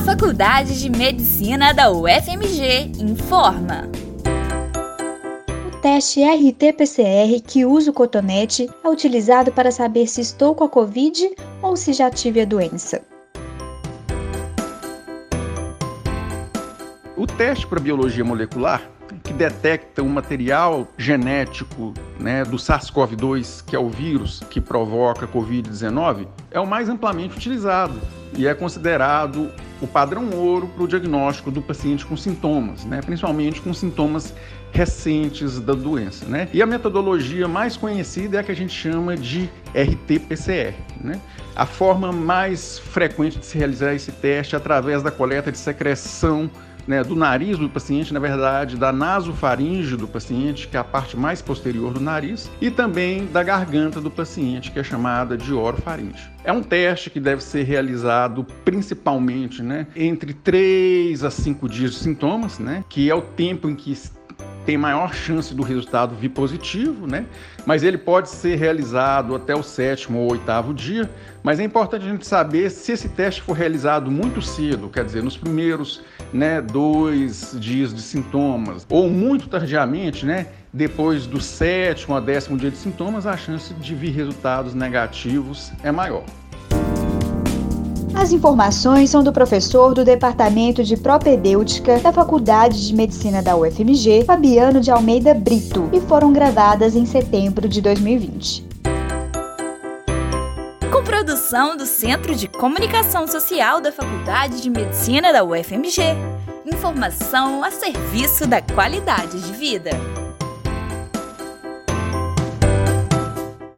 A Faculdade de Medicina da UFMG informa. O teste RT-PCR que usa o cotonete é utilizado para saber se estou com a Covid ou se já tive a doença. O teste para biologia molecular que detecta o material genético né, do SARS-CoV-2, que é o vírus que provoca a Covid-19, é o mais amplamente utilizado e é considerado o padrão ouro para o diagnóstico do paciente com sintomas, né, principalmente com sintomas recentes da doença. Né? E a metodologia mais conhecida é a que a gente chama de RT-PCR. Né? A forma mais frequente de se realizar esse teste é através da coleta de secreção né, do nariz do paciente, na verdade, da nasofaringe do paciente, que é a parte mais posterior do nariz, e também da garganta do paciente, que é chamada de orofaringe. É um teste que deve ser realizado principalmente né, entre 3 a 5 dias de sintomas, né, que é o tempo em que tem maior chance do resultado vir positivo, né? Mas ele pode ser realizado até o sétimo ou oitavo dia. Mas é importante a gente saber se esse teste for realizado muito cedo, quer dizer, nos primeiros né, dois dias de sintomas, ou muito tardiamente, né? Depois do sétimo a décimo dia de sintomas, a chance de vir resultados negativos é maior. As informações são do professor do Departamento de Propedêutica da Faculdade de Medicina da UFMG, Fabiano de Almeida Brito, e foram gravadas em setembro de 2020. Com produção do Centro de Comunicação Social da Faculdade de Medicina da UFMG. Informação a serviço da qualidade de vida.